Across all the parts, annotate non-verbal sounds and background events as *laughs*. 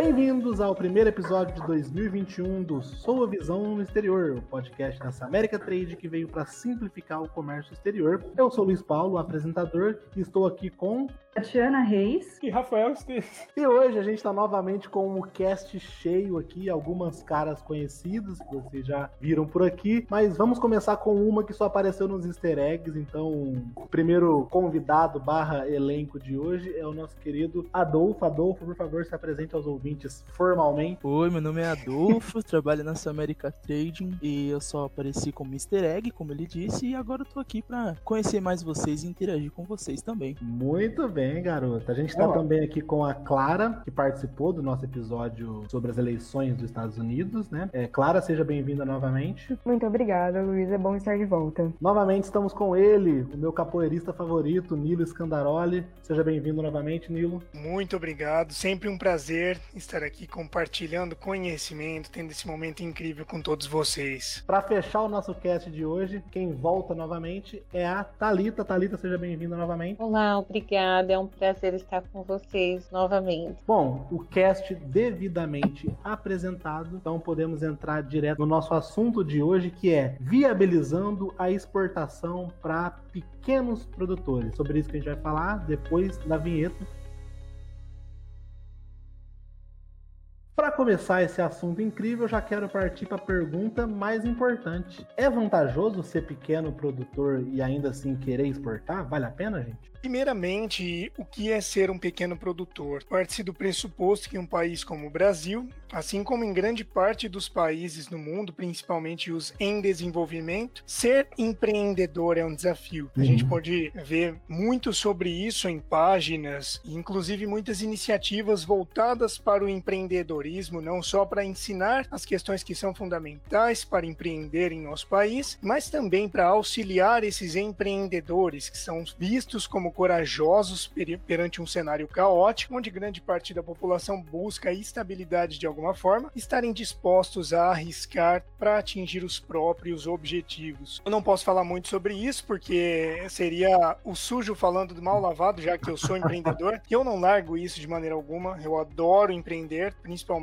Bem-vindos ao primeiro episódio de 2021 do Sua Visão no Exterior, o podcast dessa América Trade que veio para simplificar o comércio exterior. Eu sou Luiz Paulo, apresentador, e estou aqui com Tatiana Reis e Rafael Esteves. E hoje a gente está novamente com o cast cheio aqui, algumas caras conhecidas que vocês já viram por aqui, mas vamos começar com uma que só apareceu nos easter eggs, então o primeiro convidado barra elenco de hoje é o nosso querido Adolfo. Adolfo, por favor, se apresente aos ouvintes ouvintes formalmente. Oi, meu nome é Adolfo, *laughs* trabalho na América Trading e eu só apareci como Easter Egg, como ele disse, e agora eu tô aqui para conhecer mais vocês e interagir com vocês também. Muito bem, garota. A gente tá também aqui com a Clara, que participou do nosso episódio sobre as eleições dos Estados Unidos, né? É, Clara, seja bem-vinda novamente. Muito obrigada, Luiz. É bom estar de volta. Novamente estamos com ele, o meu capoeirista favorito, Nilo Scandaroli. Seja bem-vindo novamente, Nilo. Muito obrigado. Sempre um prazer estar aqui compartilhando conhecimento, tendo esse momento incrível com todos vocês. Para fechar o nosso cast de hoje, quem volta novamente é a Talita. Talita, seja bem-vinda novamente. Olá, obrigada. É um prazer estar com vocês novamente. Bom, o cast devidamente apresentado, então podemos entrar direto no nosso assunto de hoje, que é viabilizando a exportação para pequenos produtores. Sobre isso que a gente vai falar depois da vinheta. Para começar esse assunto incrível, já quero partir para a pergunta mais importante. É vantajoso ser pequeno produtor e ainda assim querer exportar? Vale a pena, gente? Primeiramente, o que é ser um pequeno produtor? Parte do pressuposto que um país como o Brasil, assim como em grande parte dos países no mundo, principalmente os em desenvolvimento, ser empreendedor é um desafio. A gente uhum. pode ver muito sobre isso em páginas, inclusive muitas iniciativas voltadas para o empreendedorismo, não só para ensinar as questões que são fundamentais para empreender em nosso país, mas também para auxiliar esses empreendedores que são vistos como como corajosos perante um cenário caótico, onde grande parte da população busca estabilidade de alguma forma, estarem dispostos a arriscar para atingir os próprios objetivos. Eu não posso falar muito sobre isso, porque seria o sujo falando do mal lavado, já que eu sou *laughs* empreendedor. Eu não largo isso de maneira alguma. Eu adoro empreender, principalmente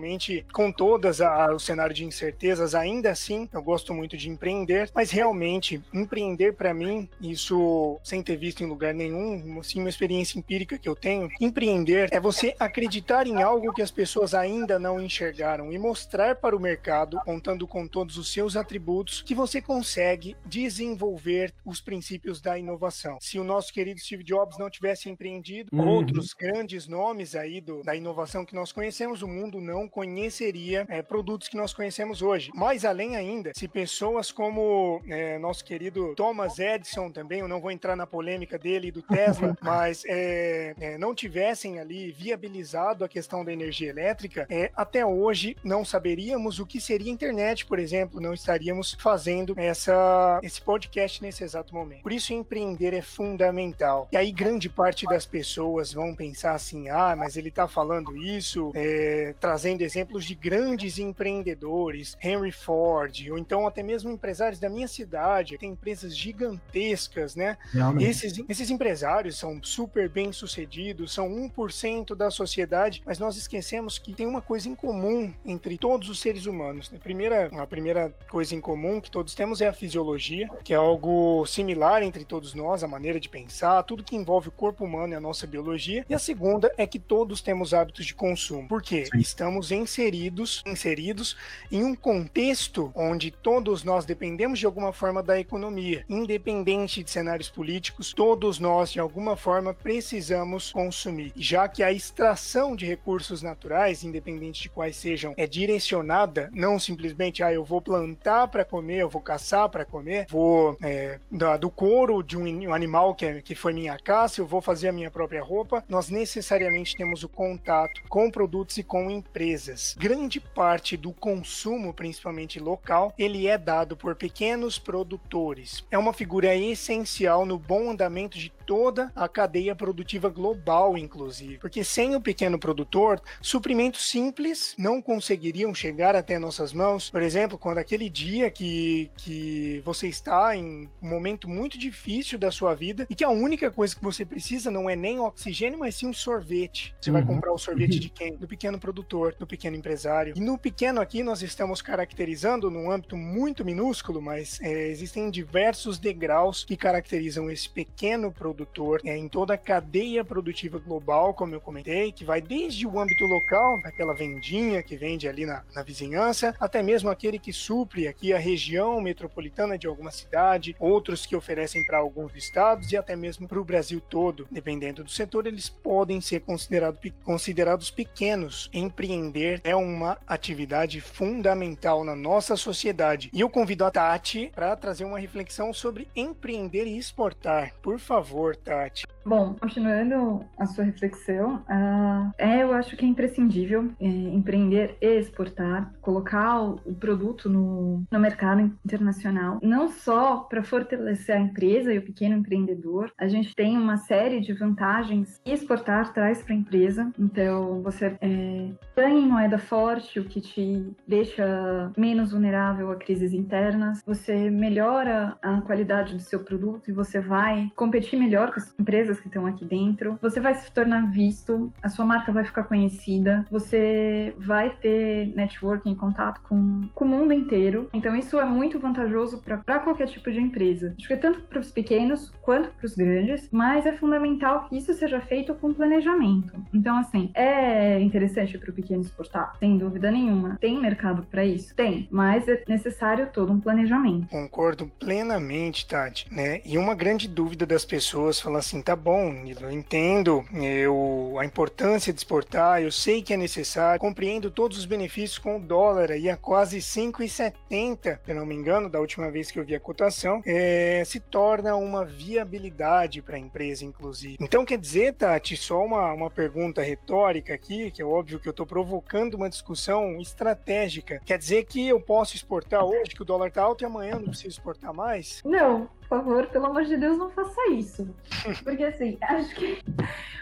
com todas a, o cenário de incertezas. Ainda assim, eu gosto muito de empreender, mas realmente empreender para mim, isso sem ter visto em lugar nenhum, assim, uma experiência empírica que eu tenho, empreender é você acreditar em algo que as pessoas ainda não enxergaram e mostrar para o mercado, contando com todos os seus atributos, que você consegue desenvolver os princípios da inovação. Se o nosso querido Steve Jobs não tivesse empreendido, uhum. outros grandes nomes aí do, da inovação que nós conhecemos, o mundo não conheceria é, produtos que nós conhecemos hoje. Mais além ainda, se pessoas como é, nosso querido Thomas Edison também, eu não vou entrar na polêmica dele e do Tesla, *laughs* mas é, é, não tivessem ali viabilizado a questão da energia elétrica, é, até hoje não saberíamos o que seria a internet, por exemplo, não estaríamos fazendo essa, esse podcast nesse exato momento. Por isso, empreender é fundamental. E aí, grande parte das pessoas vão pensar assim: ah, mas ele está falando isso, é, trazendo exemplos de grandes empreendedores, Henry Ford, ou então até mesmo empresários da minha cidade, tem empresas gigantescas, né? Esses, esses empresários são super bem sucedidos, são 1% da sociedade, mas nós esquecemos que tem uma coisa em comum entre todos os seres humanos. A primeira, a primeira coisa em comum que todos temos é a fisiologia, que é algo similar entre todos nós, a maneira de pensar, tudo que envolve o corpo humano e a nossa biologia. E a segunda é que todos temos hábitos de consumo. Por quê? Sim. Estamos inseridos, inseridos em um contexto onde todos nós dependemos de alguma forma da economia, independente de cenários políticos, todos nós de alguma forma precisamos consumir. Já que a extração de recursos naturais, independente de quais sejam, é direcionada não simplesmente, ah, eu vou plantar para comer, eu vou caçar para comer, vou é, do couro de um, animal que, é, que foi minha caça, eu vou fazer a minha própria roupa, nós necessariamente temos o contato com produtos e com empresas. Empresas, grande parte do consumo, principalmente local, ele é dado por pequenos produtores. É uma figura essencial no bom andamento de toda a cadeia produtiva global, inclusive. Porque sem o pequeno produtor, suprimentos simples não conseguiriam chegar até nossas mãos. Por exemplo, quando aquele dia que, que você está em um momento muito difícil da sua vida e que a única coisa que você precisa não é nem oxigênio, mas sim um sorvete. Você uhum. vai comprar o sorvete de quem? Do pequeno produtor, do pequeno empresário. E no pequeno aqui nós estamos caracterizando num âmbito muito minúsculo, mas é, existem diversos degraus que caracterizam esse pequeno produtor é, em toda a cadeia produtiva global, como eu comentei, que vai desde o âmbito local, aquela vendinha que vende ali na, na vizinhança, até mesmo aquele que supre aqui a região metropolitana de alguma cidade, outros que oferecem para alguns estados e até mesmo para o Brasil todo. Dependendo do setor, eles podem ser considerado, considerados pequenos. Empreender é uma atividade fundamental na nossa sociedade. E eu convido a Tati para trazer uma reflexão sobre empreender e exportar. Por favor Tati. Bom, continuando a sua reflexão, uh, é, eu acho que é imprescindível é, empreender e exportar, colocar o, produto no, no mercado internacional, não só para fortalecer a empresa e o pequeno empreendedor, a gente tem uma série de vantagens que exportar traz para a empresa. Então, você é, ganha em moeda forte, o que te deixa menos vulnerável a crises internas, você melhora a qualidade do seu produto e você vai competir melhor com as empresas que estão aqui dentro. Você vai se tornar visto, a sua marca vai ficar conhecida, você vai ter networking, contato com, com o mundo inteiro. Então, isso é muito vantajoso para qualquer tipo de empresa. Acho que é tanto para os pequenos quanto para os grandes, mas é fundamental que isso seja feito com planejamento. Então, assim, é interessante para o pequeno exportar, sem dúvida nenhuma. Tem mercado para isso? Tem, mas é necessário todo um planejamento. Concordo plenamente, Tati, né? E uma grande dúvida das pessoas falam assim: tá bom, eu entendo eu, a importância de exportar, eu sei que é necessário, compreendo todos os benefícios com o dólar aí a quase 5,70, se não me engano, da última vez que eu vi a cotação, é, se torna uma viabilidade para a empresa, inclusive. Então, quer dizer, Tati, só uma, uma pergunta retórica aqui, que é óbvio que eu estou provocando uma discussão estratégica. Quer dizer que eu posso exportar hoje, que o dólar está alto e amanhã eu não preciso exportar mais? Não, por favor, pelo amor de Deus, não faça isso. Porque, assim, *laughs* acho que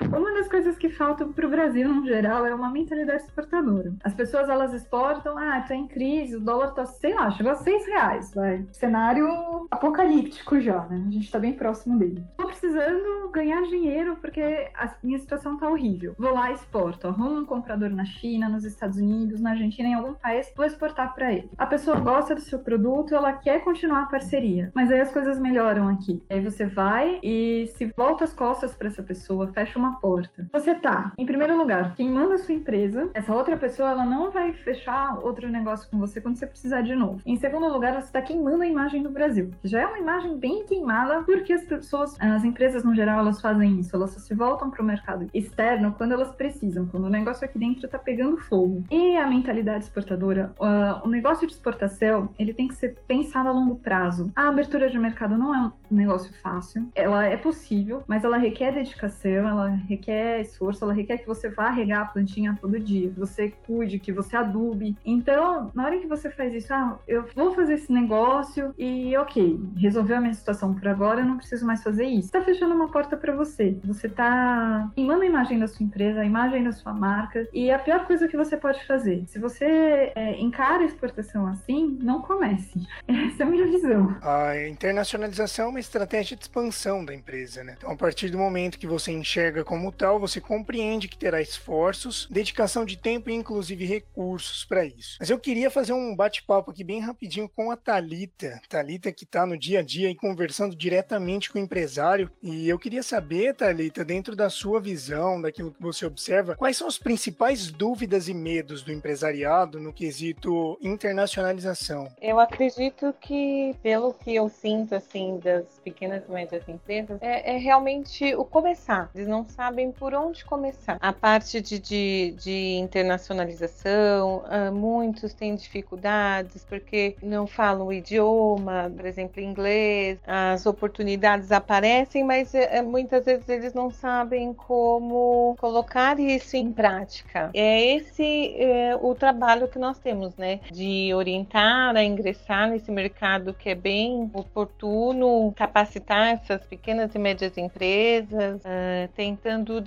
uma das coisas que falta para o Brasil, no geral, é uma mentalidade exportadora. As pessoas, elas exportam, ah, tá em crise, o dólar tá, sei lá, chegou a seis reais, vai. Cenário apocalíptico já, né? A gente tá bem próximo dele. Tô precisando ganhar dinheiro porque a minha situação tá horrível. Vou lá exporto. Arrumo um comprador na China, nos Estados Unidos, na Argentina, em algum país, vou exportar para ele. A pessoa gosta do seu produto, ela quer continuar a parceria. Mas aí as coisas melhoram melhoram aqui. Aí você vai e se volta as costas para essa pessoa, fecha uma porta. Você tá, em primeiro lugar, quem manda a sua empresa, essa outra pessoa, ela não vai fechar outro negócio com você quando você precisar de novo. Em segundo lugar, você tá queimando a imagem do Brasil. Já é uma imagem bem queimada porque as pessoas, as empresas no geral, elas fazem isso. Elas só se voltam para o mercado externo quando elas precisam, quando o negócio aqui dentro tá pegando fogo. E a mentalidade exportadora, uh, o negócio de exportação, ele tem que ser pensado a longo prazo. A abertura de mercado não é um negócio fácil. Ela é possível, mas ela requer dedicação, ela requer esforço, ela requer que você vá regar a plantinha todo dia, que você cuide, que você adube. Então, na hora que você faz isso, ah, eu vou fazer esse negócio e ok, resolveu a minha situação por agora, eu não preciso mais fazer isso. Tá fechando uma porta para você. Você tá queimando a imagem da sua empresa, a imagem da sua marca. E a pior coisa que você pode fazer, se você é, encara a exportação assim, não comece. *laughs* Essa é a minha visão. A internacionalização internacionalização é uma estratégia de expansão da empresa, né? Então, a partir do momento que você enxerga como tal, você compreende que terá esforços, dedicação de tempo e inclusive recursos para isso. Mas eu queria fazer um bate-papo aqui bem rapidinho com a Talita, Talita que está no dia a dia e conversando diretamente com o empresário. E eu queria saber, Talita, dentro da sua visão, daquilo que você observa, quais são as principais dúvidas e medos do empresariado no quesito internacionalização? Eu acredito que, pelo que eu sinto assim das pequenas e médias empresas é, é realmente o começar. Eles não sabem por onde começar. A parte de, de, de internacionalização, uh, muitos têm dificuldades porque não falam o idioma, por exemplo, inglês. As oportunidades aparecem, mas uh, muitas vezes eles não sabem como colocar isso em prática. É esse uh, o trabalho que nós temos, né? De orientar a ingressar nesse mercado que é bem oportuno, capacitar essas pequenas e médias empresas, uh, tentando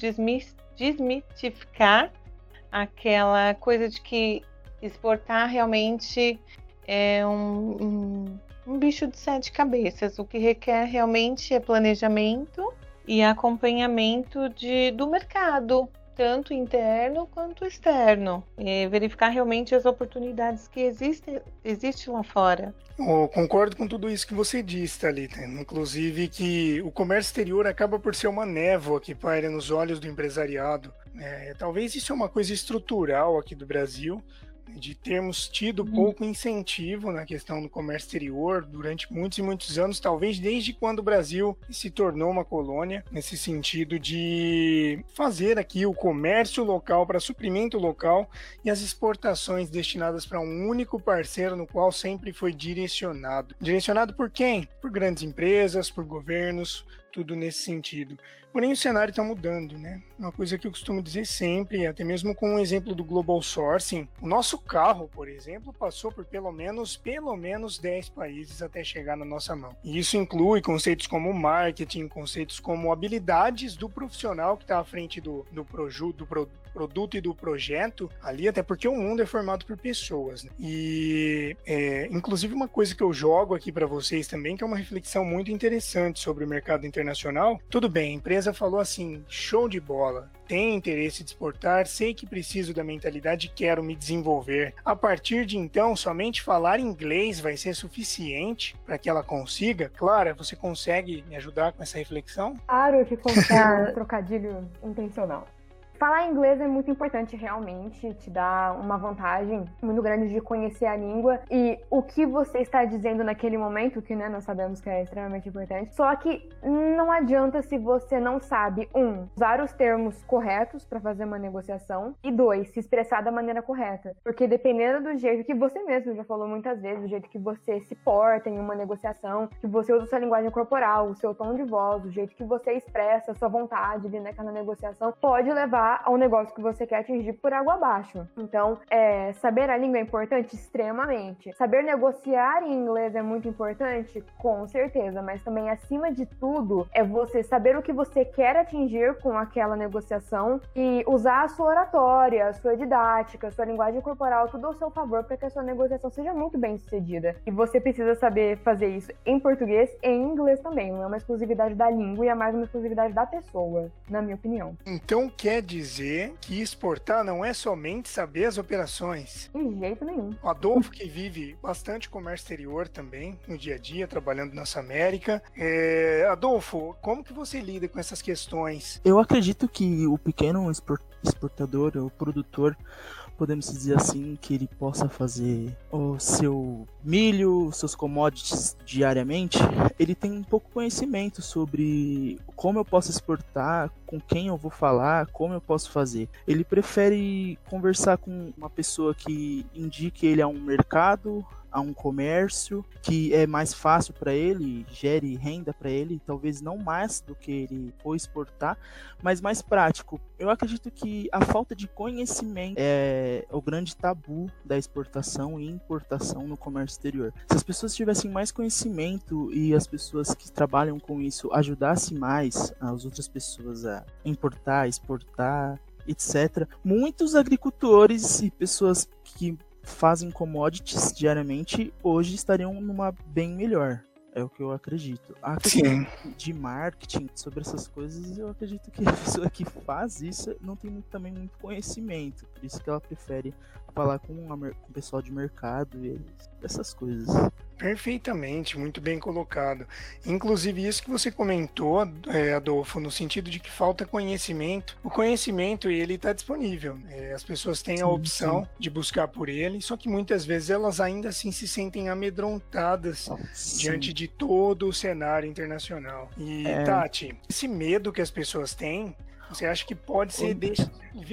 desmitificar aquela coisa de que exportar realmente é um, um, um bicho de sete cabeças. O que requer realmente é planejamento e acompanhamento de, do mercado, tanto interno quanto externo, e verificar realmente as oportunidades que existem existe lá fora. Eu concordo com tudo isso que você disse, Thalita. Inclusive que o comércio exterior acaba por ser uma névoa que paira nos olhos do empresariado. É, talvez isso é uma coisa estrutural aqui do Brasil, de termos tido uhum. pouco incentivo na questão do comércio exterior durante muitos e muitos anos, talvez desde quando o Brasil se tornou uma colônia, nesse sentido de fazer aqui o comércio local para suprimento local e as exportações destinadas para um único parceiro no qual sempre foi direcionado. Direcionado por quem? Por grandes empresas, por governos, tudo nesse sentido. Porém, o cenário está mudando, né? Uma coisa que eu costumo dizer sempre, até mesmo com o exemplo do global sourcing, o nosso carro, por exemplo, passou por pelo menos pelo menos 10 países até chegar na nossa mão. E isso inclui conceitos como marketing, conceitos como habilidades do profissional que está à frente do, do, proju, do pro, produto e do projeto ali, até porque o mundo é formado por pessoas. Né? E, é, inclusive, uma coisa que eu jogo aqui para vocês também, que é uma reflexão muito interessante sobre o mercado internacional. Tudo bem, empresa falou assim: show de bola, tenho interesse de exportar, sei que preciso da mentalidade quero me desenvolver. A partir de então, somente falar inglês vai ser suficiente para que ela consiga? Clara, você consegue me ajudar com essa reflexão? Claro que contar *laughs* trocadilho intencional. Falar inglês é muito importante realmente, te dá uma vantagem muito grande de conhecer a língua e o que você está dizendo naquele momento, que né, nós sabemos que é extremamente importante. Só que não adianta se você não sabe, um, usar os termos corretos para fazer uma negociação e dois, se expressar da maneira correta. Porque dependendo do jeito que você mesmo já falou muitas vezes, do jeito que você se porta em uma negociação, que você usa sua linguagem corporal, o seu tom de voz, o jeito que você expressa a sua vontade ali naquela negociação, pode levar levar ao negócio que você quer atingir por água abaixo. Então, é, saber a língua é importante? Extremamente. Saber negociar em inglês é muito importante? Com certeza, mas também, acima de tudo, é você saber o que você quer atingir com aquela negociação e usar a sua oratória, a sua didática, a sua linguagem corporal, tudo ao seu favor para que a sua negociação seja muito bem sucedida. E você precisa saber fazer isso em português e em inglês também. Não é uma exclusividade da língua e é mais uma exclusividade da pessoa, na minha opinião. Então quer dizer dizer que exportar não é somente saber as operações. De jeito nenhum. O Adolfo, que vive bastante comércio exterior também, no dia a dia, trabalhando nessa América. É... Adolfo, como que você lida com essas questões? Eu acredito que o pequeno exportador, o produtor, podemos dizer assim, que ele possa fazer o seu milho, seus commodities diariamente, ele tem um pouco conhecimento sobre como eu posso exportar, com quem eu vou falar, como eu posso fazer. Ele prefere conversar com uma pessoa que indique ele a um mercado, a um comércio que é mais fácil para ele, gere renda para ele, talvez não mais do que ele for exportar, mas mais prático. Eu acredito que a falta de conhecimento é o grande tabu da exportação e importação no comércio exterior. Se as pessoas tivessem mais conhecimento e as pessoas que trabalham com isso ajudassem mais as outras pessoas a importar, exportar, etc. Muitos agricultores e pessoas que fazem commodities diariamente hoje estariam numa bem melhor. É o que eu acredito. A questão de marketing sobre essas coisas, eu acredito que *laughs* a pessoa que faz isso não tem muito, também muito conhecimento. Por isso que ela prefere falar com, a, com o pessoal de mercado e essas coisas. Perfeitamente, muito bem colocado. Inclusive, isso que você comentou, é, Adolfo, no sentido de que falta conhecimento. O conhecimento, ele está disponível. É, as pessoas têm a opção sim. de buscar por ele, só que muitas vezes elas ainda assim se sentem amedrontadas sim. diante de todo o cenário internacional. E, é... Tati, esse medo que as pessoas têm, você acha que pode ser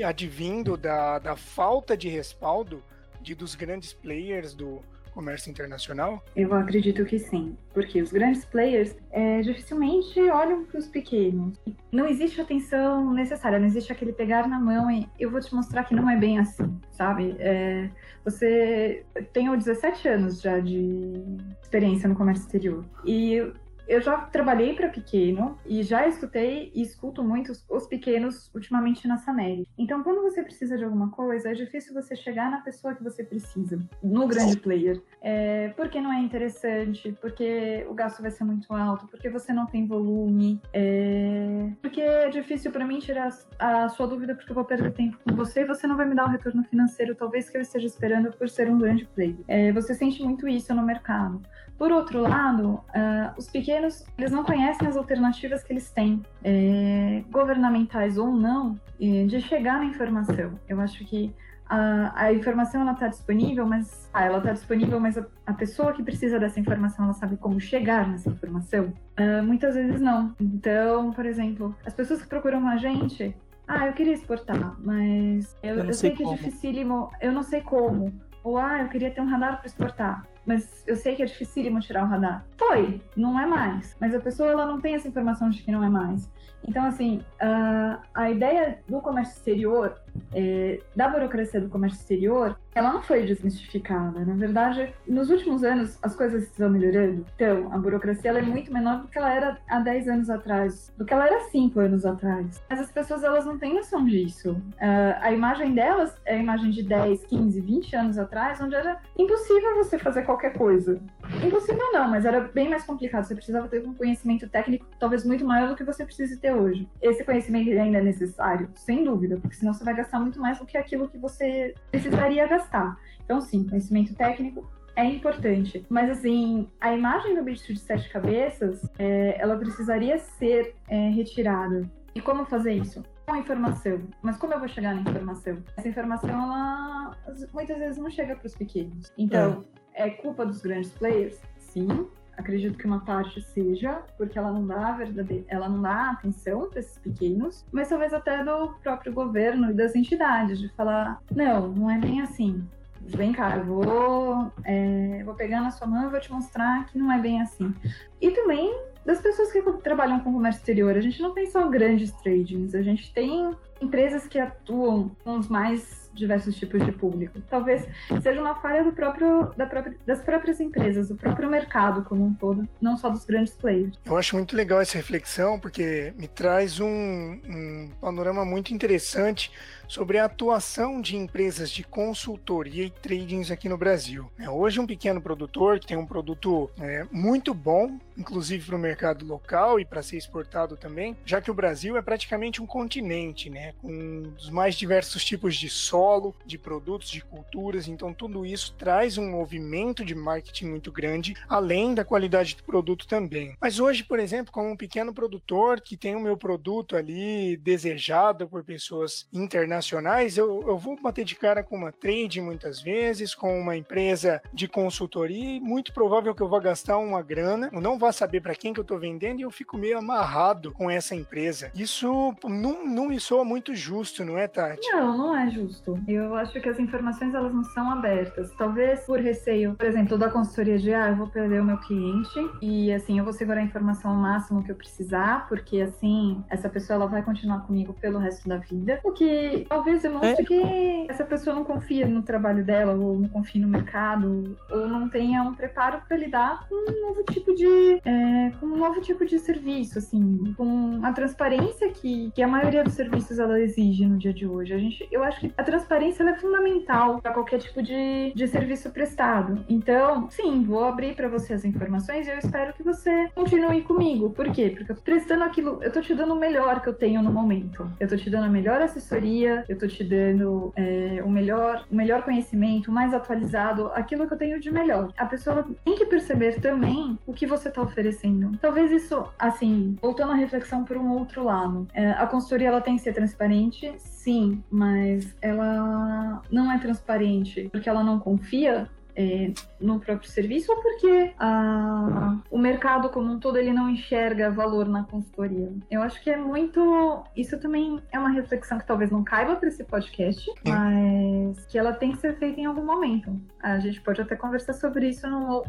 advindo da, da falta de respaldo de, dos grandes players do comércio internacional? Eu acredito que sim, porque os grandes players é, dificilmente olham para os pequenos. Não existe atenção necessária, não existe aquele pegar na mão e eu vou te mostrar que não é bem assim, sabe? É, você tem 17 anos já de experiência no comércio exterior e eu já trabalhei para pequeno e já escutei e escuto muito os pequenos ultimamente na Sameri. Então, quando você precisa de alguma coisa, é difícil você chegar na pessoa que você precisa, no grande player. É, porque não é interessante, porque o gasto vai ser muito alto, porque você não tem volume, é, porque é difícil para mim tirar a sua dúvida porque eu vou perder tempo com você e você não vai me dar o retorno financeiro, talvez que eu esteja esperando por ser um grande player. É, você sente muito isso no mercado. Por outro lado, uh, os pequenos eles não conhecem as alternativas que eles têm, é, governamentais ou não, de chegar na informação. Eu acho que a, a informação ela está disponível, mas ah, ela está disponível, mas a, a, pessoa que precisa dessa informação ela sabe como chegar nessa informação. Uh, muitas vezes não. Então, por exemplo, as pessoas que procuram a gente, ah, eu queria exportar, mas eu, eu, eu sei, sei que é dificílimo, eu não sei como. Ou ah, eu queria ter um radar para exportar mas eu sei que é dificílimo tirar o radar. Foi, não é mais. Mas a pessoa ela não tem essa informação de que não é mais. Então, assim, a, a ideia do comércio exterior, é, da burocracia do comércio exterior, ela não foi desmistificada. Na verdade, nos últimos anos, as coisas estão melhorando. Então, a burocracia ela é muito menor do que ela era há 10 anos atrás, do que ela era há 5 anos atrás. Mas as pessoas, elas não têm noção disso. Uh, a imagem delas é a imagem de 10, 15, 20 anos atrás, onde era impossível você fazer qualquer coisa. Impossível não, mas era bem mais complicado. Você precisava ter um conhecimento técnico talvez muito maior do que você precisa ter hoje. Esse conhecimento ainda é necessário? Sem dúvida, porque senão você vai gastar muito mais do que aquilo que você precisaria gastar. Então, sim, conhecimento técnico é importante. Mas, assim, a imagem do bicho de sete cabeças, é, ela precisaria ser é, retirada. E como fazer isso? Com informação. Mas como eu vou chegar na informação? Essa informação, ela muitas vezes não chega para os pequenos. Então, é. É culpa dos grandes players? Sim, acredito que uma parte seja, porque ela não dá verdade, ela não dá atenção para esses pequenos, mas talvez até do próprio governo e das entidades, de falar, não, não é bem assim. Vem cá, eu vou, é, vou pegar na sua mão e vou te mostrar que não é bem assim. E também das pessoas que trabalham com comércio exterior. A gente não tem só grandes tradings, a gente tem empresas que atuam com os mais diversos tipos de público. Talvez seja uma falha do próprio, da própria, das próprias empresas, do próprio mercado como um todo, não só dos grandes players. Eu acho muito legal essa reflexão, porque me traz um, um panorama muito interessante sobre a atuação de empresas de consultoria e tradings aqui no Brasil. É, hoje, um pequeno produtor que tem um produto é, muito bom, inclusive para o mercado local e para ser exportado também, já que o Brasil é praticamente um continente, né, com os mais diversos tipos de solo, de produtos, de culturas, então tudo isso traz um movimento de marketing muito grande, além da qualidade do produto também. Mas hoje, por exemplo, como um pequeno produtor que tem o meu produto ali desejado por pessoas internacionais, internacionais, eu, eu vou bater de cara com uma trade muitas vezes, com uma empresa de consultoria, e muito provável que eu vá gastar uma grana, eu não vá saber para quem que eu estou vendendo e eu fico meio amarrado com essa empresa. Isso não, não me soa muito justo, não é, Tati? Não, não é justo. Eu acho que as informações elas não são abertas. Talvez por receio, por exemplo, da consultoria de ah, eu vou perder o meu cliente e assim eu vou segurar a informação ao máximo que eu precisar, porque assim essa pessoa ela vai continuar comigo pelo resto da vida. O que talvez demonstre é. que essa pessoa não confia no trabalho dela, ou não confia no mercado, ou não tenha um preparo para lidar com um novo tipo de é, com um novo tipo de serviço, assim, com a transparência que, que a maioria dos serviços ela exige no dia de hoje. A gente, eu acho que a transparência é fundamental para qualquer tipo de, de serviço prestado. Então, sim, vou abrir para você as informações e eu espero que você continue comigo. Por quê? Porque prestando aquilo, eu tô te dando o melhor que eu tenho no momento. Eu tô te dando a melhor assessoria, eu tô te dando é, o melhor, o melhor conhecimento, o mais atualizado, aquilo que eu tenho de melhor. A pessoa tem que perceber também o que você tá oferecendo. Talvez isso, assim, voltando à reflexão por um outro lado. É, a consultoria ela tem que ser transparente, sim, mas ela não é transparente porque ela não confia é, no próprio serviço ou porque a, o mercado como um todo ele não enxerga valor na consultoria? Eu acho que é muito. Isso também é uma reflexão que talvez não caiba para esse podcast, mas que ela tem que ser feita em algum momento. A gente pode até conversar sobre isso num,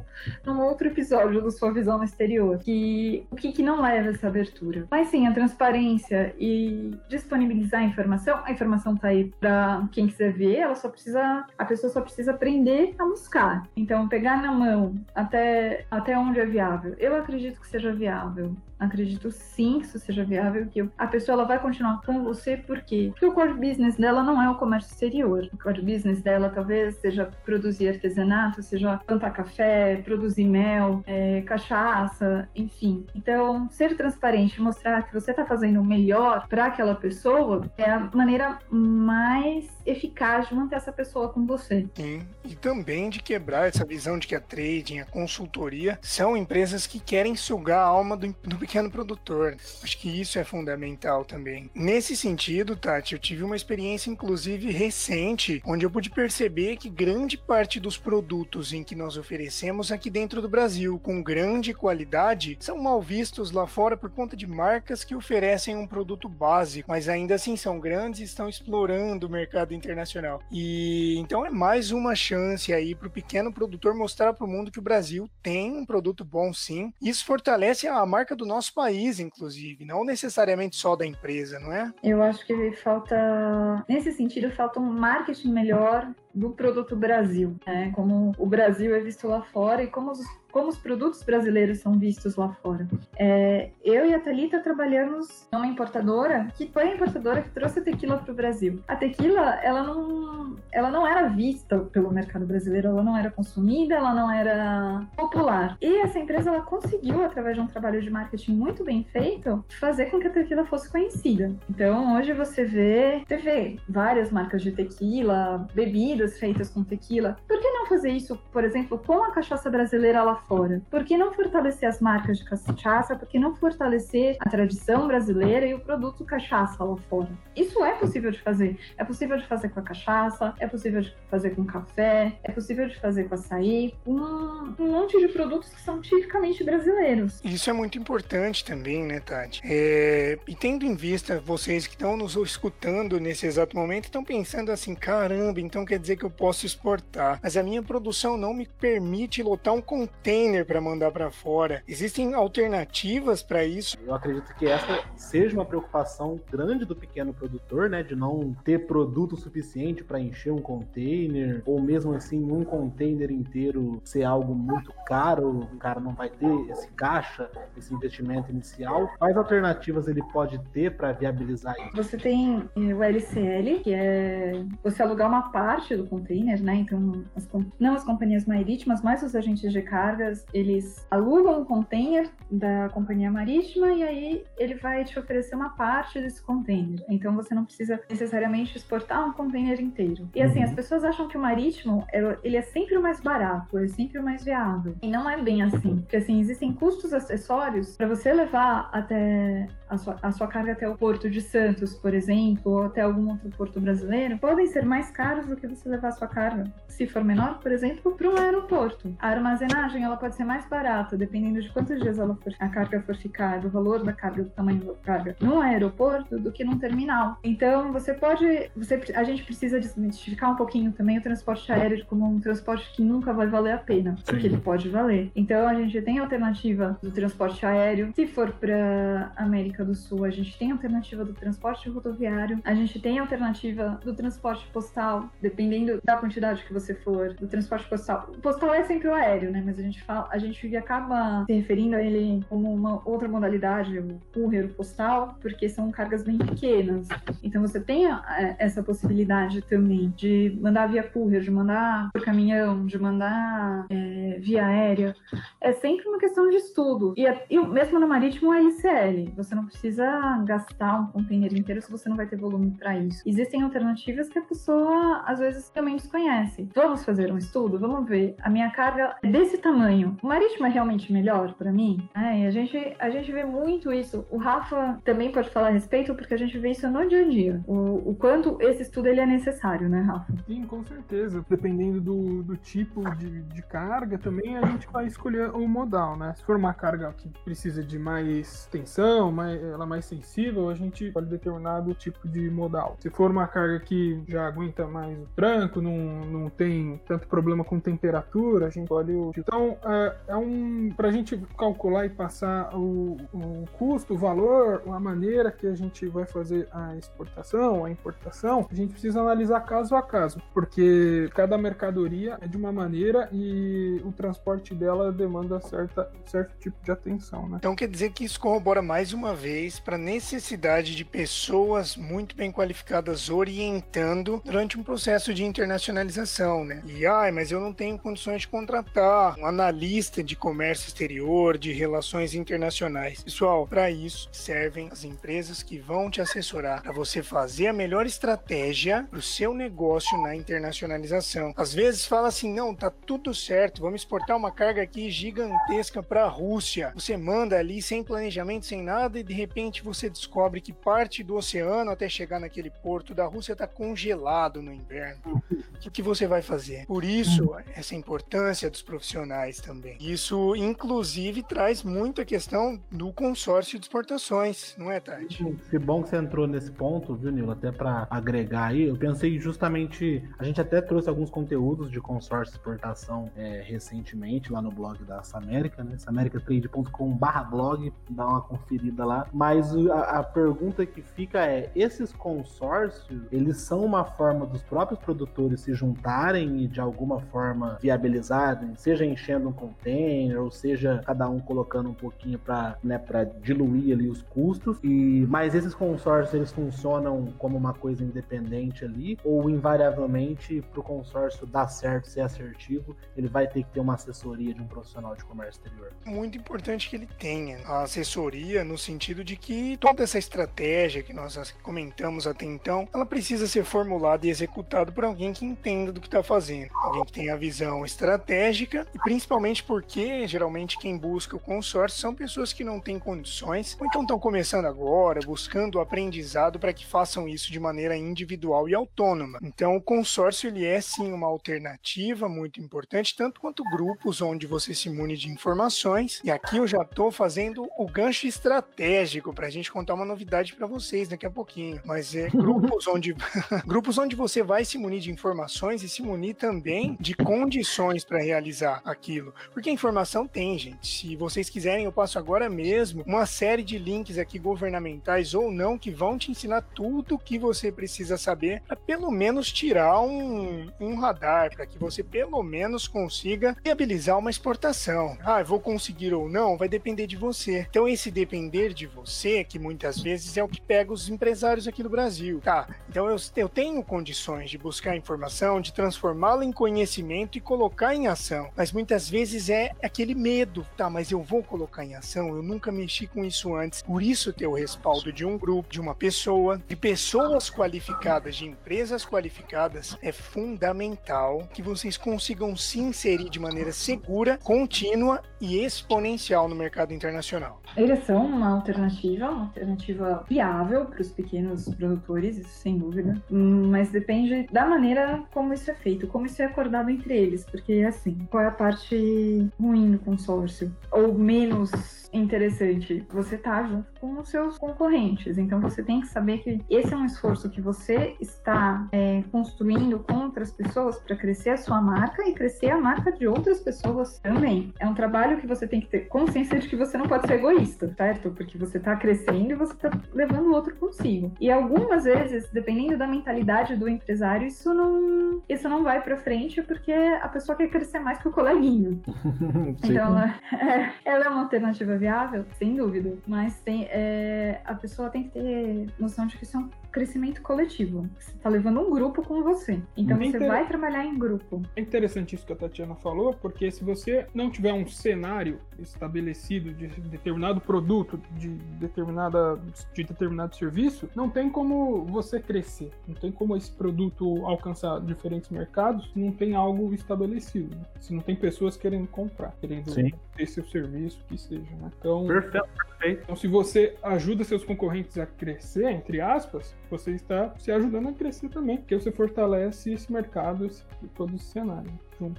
num outro episódio do Sua Visão no Exterior. Que, o que, que não leva essa abertura? Mas sim, a transparência e disponibilizar a informação. A informação tá aí para quem quiser ver, ela só precisa. A pessoa só precisa aprender a buscar buscar. Então, pegar na mão até, até onde é viável. Eu acredito que seja viável. Acredito sim que isso seja viável, que a pessoa ela vai continuar com você, por quê? Porque o core business dela não é o comércio exterior. O core business dela talvez seja produzir artesanato, seja plantar café, produzir mel, é, cachaça, enfim. Então, ser transparente, mostrar que você está fazendo o melhor para aquela pessoa é a maneira mais eficaz de manter essa pessoa com você. Sim, e também de quebrar essa visão de que a trading, a consultoria são empresas que querem sugar a alma do, do pequeno produtor. Acho que isso é fundamental também. Nesse sentido, Tati, eu tive uma experiência, inclusive recente, onde eu pude perceber que grande parte dos produtos em que nós oferecemos aqui dentro do Brasil, com grande qualidade, são mal vistos lá fora por conta de marcas que oferecem um produto básico, mas ainda assim são grandes e estão explorando o mercado internacional. E então é mais uma chance aí para o pequeno produtor mostrar para o mundo que o Brasil tem um produto bom sim. Isso fortalece a marca do nosso país, inclusive, não necessariamente só da empresa, não é? Eu acho que falta, nesse sentido, falta um marketing melhor do produto Brasil, né? Como o Brasil é visto lá fora e como os como os produtos brasileiros são vistos lá fora. É, eu e a Thalita trabalhamos numa importadora que foi a importadora que trouxe a tequila para o Brasil. A tequila, ela não, ela não era vista pelo mercado brasileiro, ela não era consumida, ela não era popular. E essa empresa, ela conseguiu, através de um trabalho de marketing muito bem feito, fazer com que a tequila fosse conhecida. Então, hoje você vê, você vê várias marcas de tequila, bebidas feitas com tequila. Por que não fazer isso, por exemplo, com a cachaça brasileira lá fora? Por que não fortalecer as marcas de cachaça? Por que não fortalecer a tradição brasileira e o produto cachaça lá fora? Isso é possível de fazer. É possível de fazer com a cachaça, é possível de fazer com café, é possível de fazer com açaí, com um monte de produtos que são tipicamente brasileiros. Isso é muito importante também, né, Tati? É... E tendo em vista vocês que estão nos escutando nesse exato momento, estão pensando assim: caramba, então quer dizer que eu posso exportar, mas a minha produção não me permite lotar um container container para mandar para fora. Existem alternativas para isso? Eu acredito que essa seja uma preocupação grande do pequeno produtor, né, de não ter produto suficiente para encher um container, ou mesmo assim um container inteiro ser algo muito caro, o cara não vai ter esse caixa, esse investimento inicial. Quais alternativas ele pode ter para viabilizar isso? Você tem eh, o LCL, que é você alugar uma parte do container, né? Então, as, não as companhias marítimas, mas os agentes de carga cargas, eles alugam um container da companhia marítima e aí ele vai te oferecer uma parte desse container. Então você não precisa necessariamente exportar um container inteiro. E assim, uhum. as pessoas acham que o marítimo ele é sempre o mais barato, é sempre o mais viável. E não é bem assim. Porque assim, existem custos acessórios para você levar até a sua, a sua carga até o porto de Santos, por exemplo, ou até algum outro porto brasileiro, podem ser mais caros do que você levar a sua carga, se for menor, por exemplo, para um aeroporto. A armazenagem ela pode ser mais barata, dependendo de quantos dias ela for, a carga for ficar, do valor da carga, do tamanho da carga, no aeroporto do que num terminal. Então, você pode, você, a gente precisa desmistificar um pouquinho também o transporte aéreo como um transporte que nunca vai valer a pena, porque ele pode valer. Então, a gente tem a alternativa do transporte aéreo. Se for para América do Sul, a gente tem alternativa do transporte rodoviário, a gente tem alternativa do transporte postal, dependendo da quantidade que você for do transporte postal. O postal é sempre o aéreo, né? Mas a gente fala, a gente acaba se referindo a ele como uma outra modalidade, o courier, o postal, porque são cargas bem pequenas. Então você tem é, essa possibilidade também de mandar via courier, de mandar por caminhão, de mandar é, via aérea. É sempre uma questão de estudo. E, e mesmo no marítimo é LCL. Você não precisa gastar um container inteiro se você não vai ter volume para isso. Existem alternativas que a pessoa às vezes também desconhece. Vamos fazer um estudo? Vamos ver. A minha carga é desse tamanho. O marítimo é realmente melhor para mim? É, e a gente, a gente vê muito isso. O Rafa também pode falar a respeito, porque a gente vê isso no dia a dia. O, o quanto esse estudo ele é necessário, né, Rafa? Sim, com certeza. Dependendo do, do tipo de, de carga, também a gente vai escolher o modal, né? Se for uma carga que precisa de mais tensão, mais, ela é mais sensível, a gente pode determinado tipo de modal. Se for uma carga que já aguenta mais o tranco, não, não tem tanto problema com temperatura, a gente pode. Então, é, é um. Pra gente calcular e passar o, o custo, o valor, a maneira que a gente vai fazer a exportação, a importação, a gente precisa analisar caso a caso, porque cada mercadoria é de uma maneira e o transporte dela demanda certa, certo tipo de atenção, né? Então quer dizer que isso corrobora mais uma vez para necessidade de pessoas muito bem qualificadas orientando durante um processo de internacionalização, né? E ai, mas eu não tenho condições de contratar um analista de comércio exterior, de relações internacionais. Pessoal, para isso servem as empresas que vão te assessorar para você fazer a melhor estratégia para o seu negócio na internacionalização. Às vezes fala assim, não, tá tudo certo, vamos exportar uma carga aqui gigantesca para a Rússia. Você manda ali sem planejamento, sem nada e de repente você descobre que parte do oceano até chegar naquele porto da Rússia está congelado no inverno. O que, você vai fazer? Por isso, essa importância dos profissionais também. Isso, inclusive, traz muito a questão do consórcio de exportações, não é, Tati? Que bom que você entrou nesse ponto, viu, Nilo? Até para agregar aí, eu pensei justamente. A gente até trouxe alguns conteúdos de consórcio de exportação é, recentemente lá no blog da Samérica, né? samericatrade.com/blog, dá uma conferida lá. Mas a, a pergunta que fica é: esses consórcios, eles são uma forma dos próprios produtores se juntarem e de alguma forma viabilizarem, seja enchendo um container, ou seja cada um colocando um pouquinho para né, diluir ali os custos. E mas esses consórcios eles funcionam como uma coisa independente ali, ou invariavelmente para o consórcio dar certo, ser assertivo, ele vai ter que ter uma assessoria de um profissional de comércio exterior. Muito importante que ele tenha a assessoria no sentido de que toda essa estratégia que nós comentamos até então, ela precisa ser formulada e executada por alguém que entenda do que está fazendo, alguém que tenha a visão estratégica e principalmente porque geralmente quem busca o consórcio são pessoas que não têm condições ou então estão começando agora, buscando o aprendizado para que façam isso de maneira individual e autônoma. Então o consórcio ele é sim uma alternativa muito importante, tanto quanto grupos onde você se mune de informações. E aqui eu já estou fazendo o gancho estratégico para a gente contar uma novidade para vocês daqui a pouquinho. Mas é *laughs* grupos onde *laughs* grupos onde você vai se munir de informações e se munir também de condições para realizar aquilo. Porque informação tem, gente. Se vocês quiserem, eu passo agora mesmo uma série de links aqui governamentais ou não que vão te ensinar tudo o que você precisa saber para pelo menos tirar um, um radar, para que você pelo menos consiga viabilizar uma exportação. Ah, vou conseguir ou não, vai depender de você. Então, esse depender de você, que muitas vezes é o que pega os empresários aqui do Brasil. Tá, então eu, eu tenho condições de buscar informação, de transformá-la em conhecimento e colocar em ação. Mas muitas vezes é aquele medo, tá, mas eu vou colocar em ação, eu nunca mexi com isso antes. Por isso ter o respaldo de um grupo, de uma pessoa, de pessoas qualificadas, de empresas qualificadas, é fundamental que vocês consigam se inserir de maneira segura, contínua e exponencial no mercado internacional. Eles são uma alternativa, uma alternativa viável para os pequenos produtores, isso sem dúvida, mas depende da maneira como isso é feito, como isso é acordado entre eles, porque assim, qual é a parte ruim do consórcio? Ou menos interessante. Você tá junto com os seus concorrentes. Então você tem que saber que esse é um esforço que você está é, construindo com outras pessoas para crescer a sua marca e crescer a marca de outras pessoas também. É um trabalho que você tem que ter consciência de que você não pode ser egoísta, certo? Porque você está crescendo e você está levando o outro consigo. E algumas vezes, dependendo da mentalidade do empresário, isso não, não, isso não vai para frente porque a pessoa quer crescer mais que o coleguinha. *laughs* então, ela *laughs* é, ela é, uma alternativa viável, sem dúvida, mas tem, é, a pessoa tem que ter noção de que isso é um crescimento coletivo. Você está levando um grupo com você. Então é você inter... vai trabalhar em grupo. É interessante isso que a Tatiana falou, porque se você não tiver um cenário estabelecido de determinado produto, de determinada de determinado serviço, não tem como você crescer. Não tem como esse produto alcançar diferentes mercados, não tem algo estabelecido. Se não tem pessoas querendo comprar, querendo Sim. Ter seu serviço, que seja. Né? Então, perfeito, perfeito. Então, se você ajuda seus concorrentes a crescer, entre aspas, você está se ajudando a crescer também, porque você fortalece esse mercado, esse, todo esse cenário.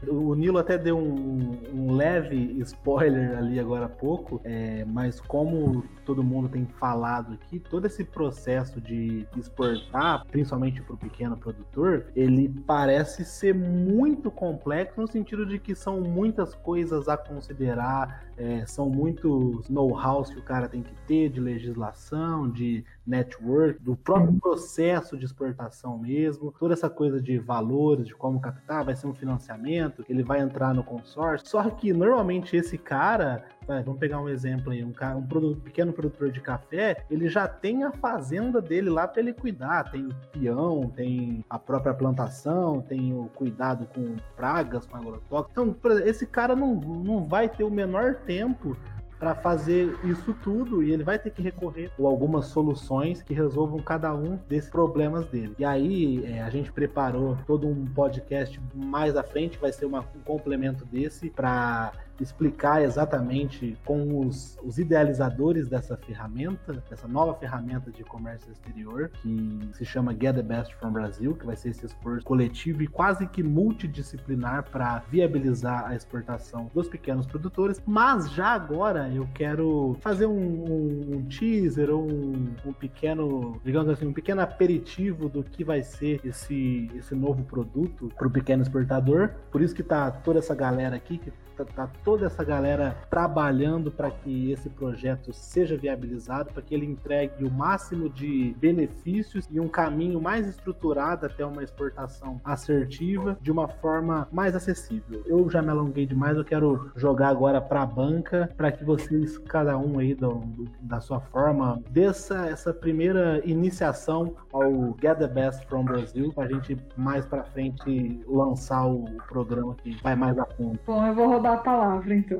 O Nilo até deu um, um, leve spoiler ali agora há pouco, é, mas como todo mundo tem falado aqui, todo esse processo de exportar, principalmente para o pequeno produtor, ele parece ser muito complexo no sentido de que são muitas coisas a considerar, é, são muitos know-hows que o cara tem que ter de legislação, de network, do próprio uhum. processo de exportação mesmo, toda essa coisa de valores, de como captar, vai ser um financiamento, ele vai entrar no consórcio. Só que normalmente esse cara, vamos pegar um exemplo aí, um, cara, um produto, pequeno produtor de café, ele já tem a fazenda dele lá para ele cuidar, tem o peão, tem a própria plantação, tem o cuidado com pragas, com agrotóxicos. Então, esse cara não, não vai ter o menor tempo para fazer isso tudo e ele vai ter que recorrer a algumas soluções que resolvam cada um desses problemas dele. E aí é, a gente preparou todo um podcast mais à frente, vai ser uma, um complemento desse para explicar exatamente com os, os, idealizadores dessa ferramenta, dessa nova ferramenta de comércio exterior, que se chama Get the Best from Brazil, que vai ser esse esforço coletivo e quase que multidisciplinar para viabilizar a exportação dos pequenos produtores. Mas já agora eu quero fazer um, um, um teaser ou um, um, pequeno, digamos assim, um pequeno aperitivo do que vai ser esse, esse novo produto para o pequeno exportador. Por isso que tá toda essa galera aqui que tá, tá toda essa galera trabalhando para que esse projeto seja viabilizado, para que ele entregue o máximo de benefícios e um caminho mais estruturado até uma exportação assertiva de uma forma mais acessível. Eu já me alonguei demais, eu quero jogar agora para a banca para que vocês, cada um aí do, do, da sua forma, dessa essa primeira iniciação ao Get the Best from Brazil, para a gente mais para frente lançar o programa que vai mais a fundo. Bom, eu vou rodar a palavra então.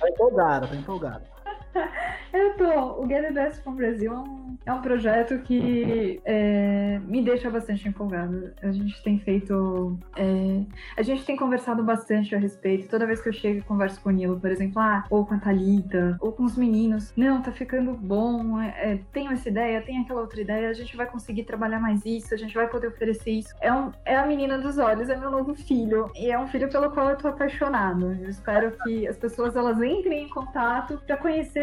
Tá empolgada, tá empolgada. *laughs* Eu tô. O Get Best from Brasil é um, é um projeto que é, me deixa bastante empolgada. A gente tem feito. É, a gente tem conversado bastante a respeito. Toda vez que eu chego e converso com o Nilo, por exemplo, ah, ou com a Thalita, ou com os meninos, não, tá ficando bom, é, é, tenho essa ideia, tem aquela outra ideia, a gente vai conseguir trabalhar mais isso, a gente vai poder oferecer isso. É, um, é a menina dos olhos, é meu novo filho. E é um filho pelo qual eu tô apaixonado. Eu espero que as pessoas elas entrem em contato para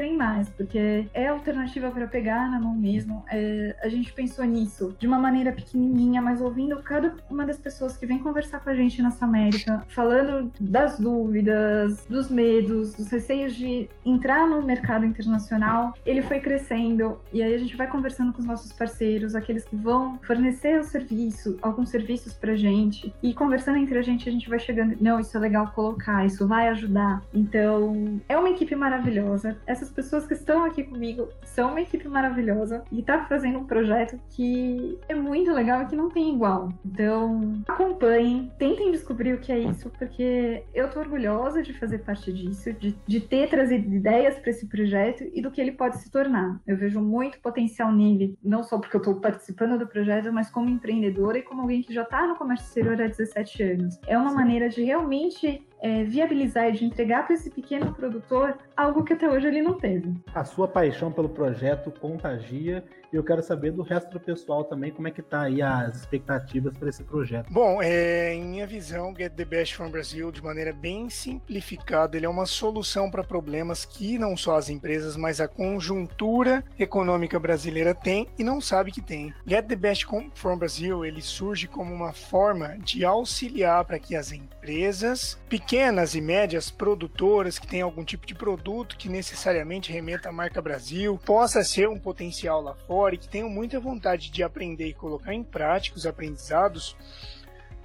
mais porque é alternativa para pegar na mão mesmo. É, a gente pensou nisso de uma maneira pequenininha, mas ouvindo cada uma das pessoas que vem conversar com a gente nessa América, falando das dúvidas, dos medos, dos receios de entrar no mercado internacional, ele foi crescendo e aí a gente vai conversando com os nossos parceiros, aqueles que vão fornecer o serviço, alguns serviços pra gente e conversando entre a gente, a gente vai chegando, não, isso é legal colocar, isso vai ajudar. Então, é uma equipe maravilhosa. Essas pessoas que estão aqui comigo são uma equipe maravilhosa e tá fazendo um projeto que é muito legal e que não tem igual. Então, acompanhem, tentem descobrir o que é isso, porque eu tô orgulhosa de fazer parte disso, de, de ter trazido ideias para esse projeto e do que ele pode se tornar. Eu vejo muito potencial nele, não só porque eu tô participando do projeto, mas como empreendedora e como alguém que já tá no comércio exterior há 17 anos. É uma Sim. maneira de realmente é, viabilizar e de entregar para esse pequeno produtor algo que até hoje ele não teve. A sua paixão pelo projeto contagia e eu quero saber do resto do pessoal também como é que tá aí as expectativas para esse projeto. Bom, é, em minha visão, Get the Best from Brazil, de maneira bem simplificada, ele é uma solução para problemas que não só as empresas, mas a conjuntura econômica brasileira tem e não sabe que tem. Get the Best from Brazil, ele surge como uma forma de auxiliar para que as empresas pequenas e médias produtoras que têm algum tipo de produto que necessariamente remeta à marca Brasil possa ser um potencial lá fora e que tenham muita vontade de aprender e colocar em prática os aprendizados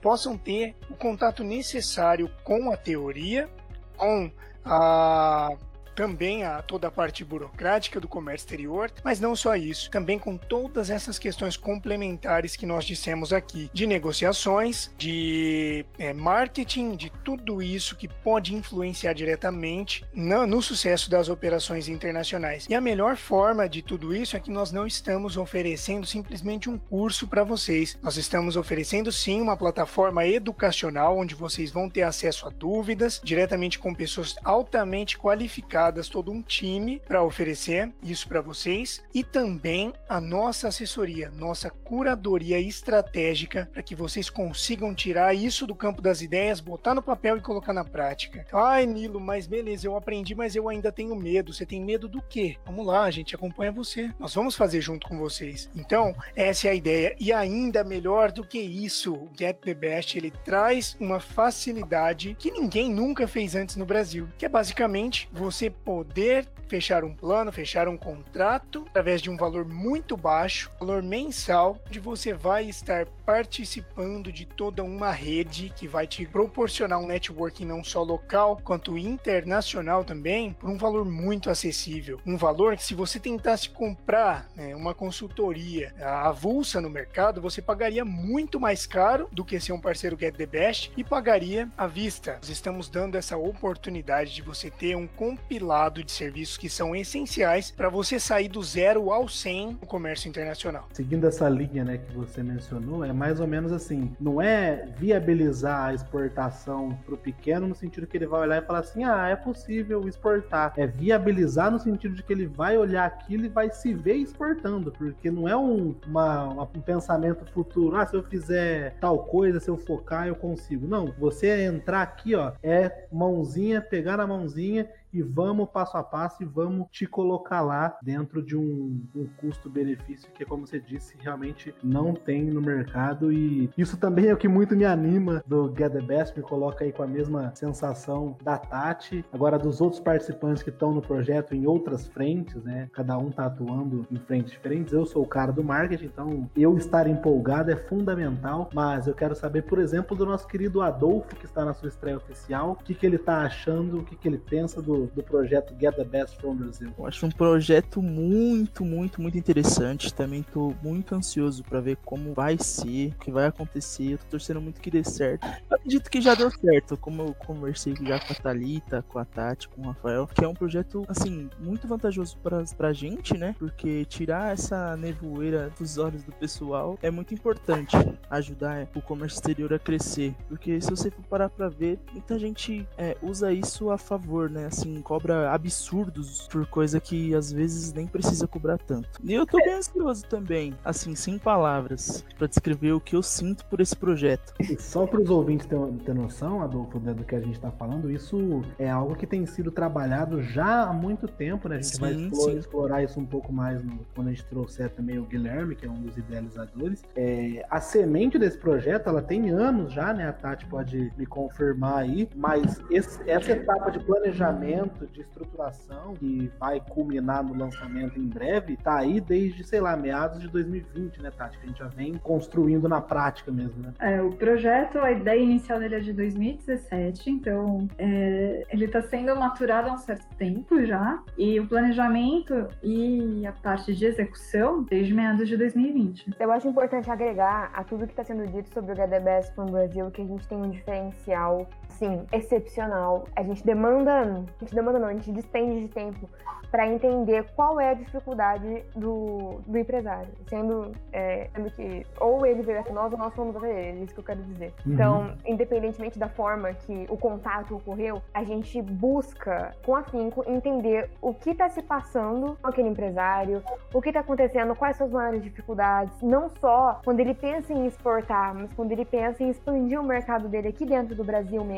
possam ter o contato necessário com a teoria, com a também a toda a parte burocrática do comércio exterior, mas não só isso, também com todas essas questões complementares que nós dissemos aqui, de negociações, de é, marketing, de tudo isso que pode influenciar diretamente no, no sucesso das operações internacionais. E a melhor forma de tudo isso é que nós não estamos oferecendo simplesmente um curso para vocês, nós estamos oferecendo sim uma plataforma educacional onde vocês vão ter acesso a dúvidas diretamente com pessoas altamente qualificadas todo um time para oferecer isso para vocês e também a nossa assessoria, nossa curadoria estratégica para que vocês consigam tirar isso do campo das ideias, botar no papel e colocar na prática. Ai, Nilo, mas beleza, eu aprendi, mas eu ainda tenho medo. Você tem medo do quê? Vamos lá, a gente acompanha você. Nós vamos fazer junto com vocês. Então, essa é a ideia. E ainda melhor do que isso, o Get the Best, ele traz uma facilidade que ninguém nunca fez antes no Brasil, que é basicamente você poder fechar um plano, fechar um contrato através de um valor muito baixo, valor mensal, onde você vai estar participando de toda uma rede que vai te proporcionar um networking não só local quanto internacional também, por um valor muito acessível. Um valor que se você tentasse comprar né, uma consultoria avulsa no mercado, você pagaria muito mais caro do que ser um parceiro Get the Best e pagaria à vista. Nós estamos dando essa oportunidade de você ter um compilado de serviços que são essenciais para você sair do zero ao 100 no comércio internacional. Seguindo essa linha né, que você mencionou, é mais ou menos assim: não é viabilizar a exportação para o pequeno no sentido que ele vai olhar e falar assim, ah, é possível exportar. É viabilizar no sentido de que ele vai olhar aquilo e vai se ver exportando, porque não é um, uma, um pensamento futuro, ah, se eu fizer tal coisa, se eu focar, eu consigo. Não, você entrar aqui, ó, é mãozinha, pegar na mãozinha e vamos passo a passo e vamos te colocar lá dentro de um, um custo-benefício que, como você disse, realmente não tem no mercado. E isso também é o que muito me anima do Get the Best, me coloca aí com a mesma sensação da Tati, agora dos outros participantes que estão no projeto em outras frentes, né? Cada um tá atuando em frentes diferentes. Eu sou o cara do marketing, então eu estar empolgado é fundamental, mas eu quero saber, por exemplo, do nosso querido Adolfo, que está na sua estreia oficial, o que, que ele tá achando, o que, que ele pensa do do, projeto Get the Best from Brazil? Eu acho um projeto muito, muito, muito interessante. Também tô muito ansioso para ver como vai ser, o que vai acontecer. Eu tô torcendo muito que dê certo. Eu acredito que já deu certo, como eu conversei já com a Thalita, com a Tati, com o Rafael, que é um projeto, assim, muito vantajoso pra, pra gente, né? Porque tirar essa nevoeira dos olhos do pessoal é muito importante. Ajudar o comércio exterior a crescer. Porque se você for parar pra ver, muita gente é, usa isso a favor, né? Assim, cobra absurdos por coisa que às vezes nem precisa cobrar tanto. E eu tô bem ansioso também, assim, sem palavras, para descrever o que eu sinto por esse projeto. E só para os ouvintes terem ter noção, Adolfo, né, do que a gente tá falando, isso é algo que tem sido trabalhado já há muito tempo, né? A gente sim, vai explorar, explorar, isso um pouco mais no, quando a gente trouxer também o Guilherme, que é um dos idealizadores. É, a semente desse projeto, ela tem anos já, né? A Tati pode me confirmar aí, mas esse, essa etapa de planejamento de estruturação que vai culminar no lançamento em breve, tá aí desde, sei lá, meados de 2020, né, Tati? Que a gente já vem construindo na prática mesmo, né? É, o projeto, a ideia inicial dele é de 2017, então é, ele está sendo maturado há um certo tempo já, e o planejamento e a parte de execução desde meados de 2020. Eu acho importante agregar a tudo que está sendo dito sobre o HDBS para o Brasil que a gente tem um diferencial, sim, excepcional. A gente demanda, a gente demanda não, a gente despende de tempo para entender qual é a dificuldade do, do empresário, sendo, é, sendo que ou ele veio até nós ou nós fomos até ele, é isso que eu quero dizer. Uhum. Então, independentemente da forma que o contato ocorreu, a gente busca com afinco entender o que está se passando com aquele empresário, o que está acontecendo, quais são as maiores dificuldades, não só quando ele pensa em exportar, mas quando ele pensa em expandir o mercado dele aqui dentro do Brasil mesmo.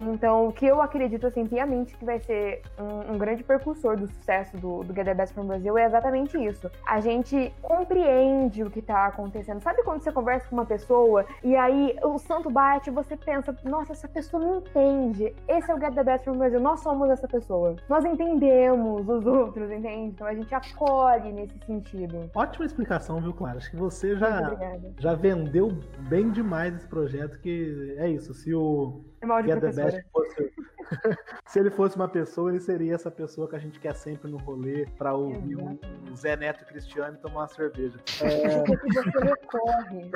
Então, o que eu acredito assim piamente que vai ser um, um grande percursor do sucesso do, do Get the Best from Brasil é exatamente isso. A gente compreende o que tá acontecendo. Sabe quando você conversa com uma pessoa e aí o santo bate e você pensa, nossa, essa pessoa me entende. Esse é o Get the Best from Brasil. Nós somos essa pessoa. Nós entendemos os outros, entende? Então a gente acolhe nesse sentido. Ótima explicação, viu, Clara? Acho que você já, já vendeu bem demais esse projeto, que é isso. Se o é mal de professora. Fosse. *laughs* Se ele fosse uma pessoa, ele seria essa pessoa que a gente quer sempre no rolê pra ouvir um, um Zé Neto Cristiano e tomar uma cerveja. É, *laughs* você recorre.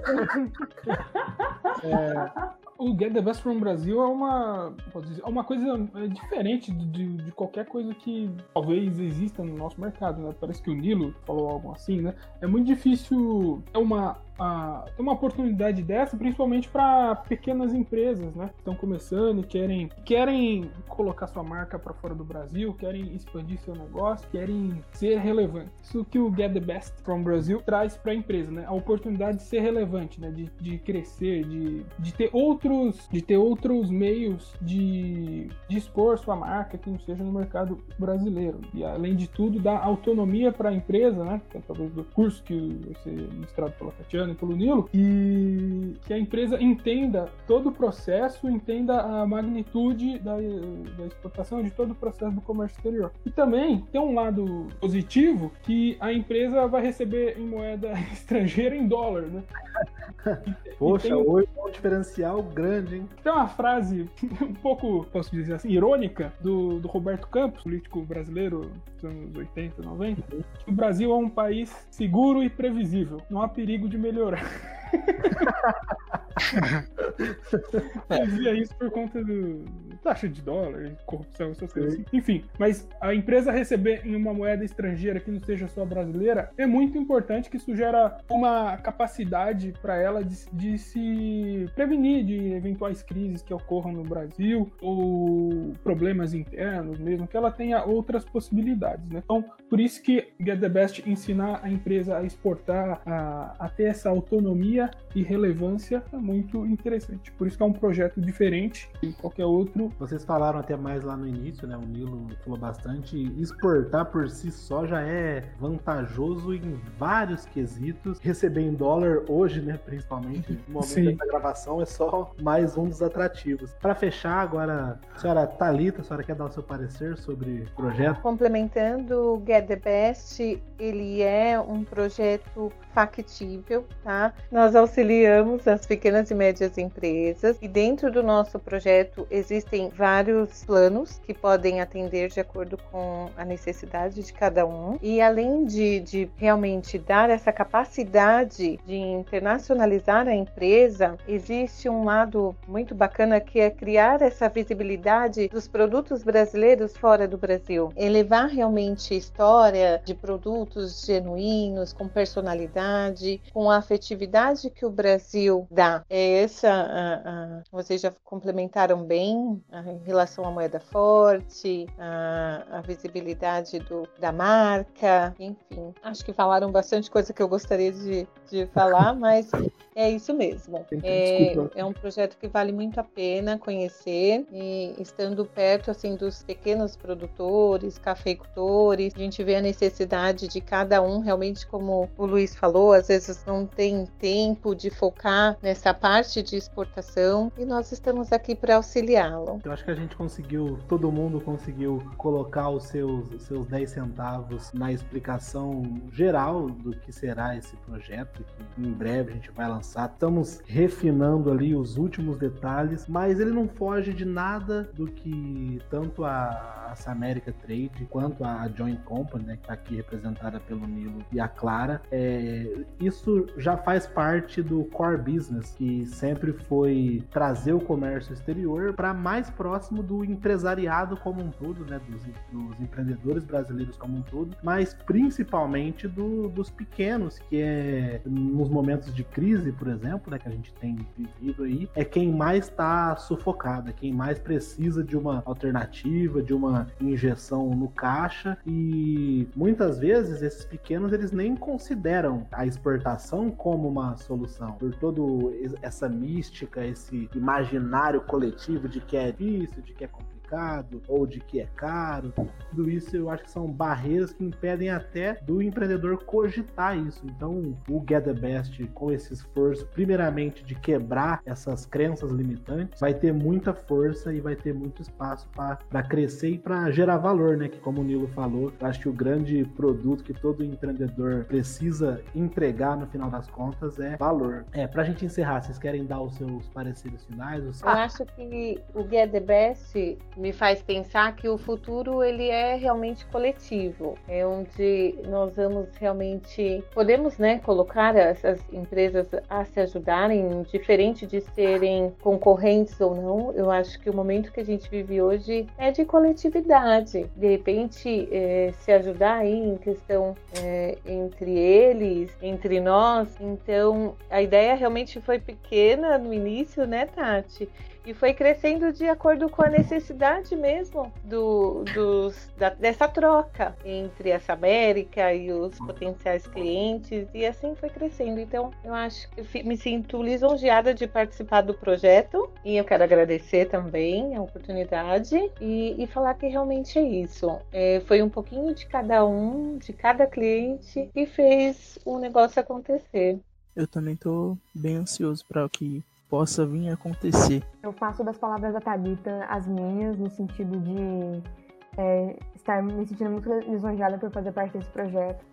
O Get the Best from Brasil é uma, dizer, é uma coisa é, diferente de, de qualquer coisa que talvez exista no nosso mercado, né? Parece que o Nilo falou algo assim, né? É muito difícil ter uma, a- ter uma oportunidade dessa, principalmente para pequenas empresas, né? Que estão começando e querem, querem colocar sua marca para fora do Brasil, querem expandir seu negócio, querem ser relevantes. Isso que o Get the Best from Brasil traz para a empresa, né? A oportunidade de ser relevante, né? De, de crescer, de, de ter outros de ter outros meios de, de expor sua marca que não seja no mercado brasileiro. E além de tudo, dar autonomia para a empresa, né? Que é através do curso que vai ser ministrado pela Tatiana e pelo Nilo, e que a empresa entenda todo o processo, entenda a magnitude da, da exportação de todo o processo do comércio exterior. E também tem um lado positivo que a empresa vai receber em moeda *laughs* estrangeira em dólar, né? Poxa, tem- hoje é um diferencial grande, hein? Tem uma frase *laughs* um pouco, posso dizer assim, irônica do, do Roberto Campos, político brasileiro dos anos 80, 90, que o Brasil é um país seguro e previsível. Não há perigo de melhorar. *laughs* *laughs* Dizia isso por conta do taxa de dólar, corrupção, essas coisas assim. Enfim, mas a empresa receber em uma moeda estrangeira que não seja só brasileira é muito importante que isso gera uma capacidade para ela de, de se prevenir de eventuais crises que ocorram no Brasil ou problemas internos mesmo, que ela tenha outras possibilidades, né? Então, por isso que Get the Best ensinar a empresa a exportar, a, a ter essa autonomia e relevância é muito interessante. Por isso que é um projeto diferente de qualquer outro. Vocês falaram até mais lá no início, né? O Nilo falou bastante. Exportar por si só já é vantajoso em vários quesitos. Receber em dólar hoje, né? Principalmente no momento Sim. dessa gravação, é só mais um dos atrativos. Para fechar, agora, a senhora Thalita, a senhora quer dar o seu parecer sobre o projeto? Complementando, o Get the Best, ele é um projeto factível, tá? Nós auxiliamos as pequenas e médias empresas e dentro do nosso projeto existem vários planos que podem atender de acordo com a necessidade de cada um. E além de, de realmente dar essa capacidade de internacionalizar a empresa, existe um lado muito bacana que é criar essa visibilidade dos produtos brasileiros fora do Brasil, elevar realmente a história de produtos genuínos, com personalidade, com a afetividade que o Brasil dá. É essa, a- a- vocês já complementaram bem em relação à moeda forte, a, a visibilidade do, da marca, enfim. Acho que falaram bastante coisa que eu gostaria de, de falar, *laughs* mas é isso mesmo. É, é um projeto que vale muito a pena conhecer e estando perto assim dos pequenos produtores, cafeicultores, a gente vê a necessidade de cada um realmente como o Luiz falou, às vezes não tem tempo de focar nessa parte de exportação e nós estamos aqui para auxiliá-lo. Eu acho que a gente conseguiu, todo mundo conseguiu colocar os seus, os seus 10 centavos na explicação geral do que será esse projeto, que em breve a gente vai lançar. Estamos refinando ali os últimos detalhes, mas ele não foge de nada do que tanto a, a América Trade quanto a Joint Company, né, que está aqui representada pelo Nilo e a Clara, é, isso já faz parte do core business, que sempre foi trazer o comércio exterior para mais próximo do empresariado como um todo, né, dos, dos empreendedores brasileiros como um todo, mas principalmente do- dos pequenos, que é nos momentos de crise, por exemplo, né, que a gente tem vivido aí, é quem mais está sufocado, é quem mais precisa de uma alternativa, de uma injeção no caixa e muitas vezes esses pequenos eles nem consideram a exportação como uma solução. Por todo essa mística, esse imaginário coletivo de que é difícil, de que é complicado mercado ou de que é caro. Tudo isso eu acho que são barreiras que impedem até do empreendedor cogitar isso. Então, o Get the Best, com esse esforço, primeiramente de quebrar essas crenças limitantes, vai ter muita força e vai ter muito espaço para crescer e para gerar valor, né? Que, como o Nilo falou, acho que o grande produto que todo empreendedor precisa entregar no final das contas é valor. É, pra gente encerrar, vocês querem dar os seus pareceres finais? Os... Eu acho que o Get the Best me faz pensar que o futuro ele é realmente coletivo, é onde nós vamos realmente podemos, né, colocar essas empresas a se ajudarem, diferente de serem concorrentes ou não. Eu acho que o momento que a gente vive hoje é de coletividade. De repente, é, se ajudar aí em questão é, entre eles, entre nós. Então, a ideia realmente foi pequena no início, né, Tati? E foi crescendo de acordo com a necessidade mesmo do, dos, da, dessa troca entre essa América e os potenciais clientes e assim foi crescendo. Então eu acho que me sinto lisonjeada de participar do projeto e eu quero agradecer também a oportunidade e, e falar que realmente é isso. É, foi um pouquinho de cada um, de cada cliente e fez o negócio acontecer. Eu também estou bem ansioso para o que possa vir a acontecer. Eu faço das palavras da Thalita as minhas, no sentido de é, estar me sentindo muito lisonjeada por fazer parte desse projeto.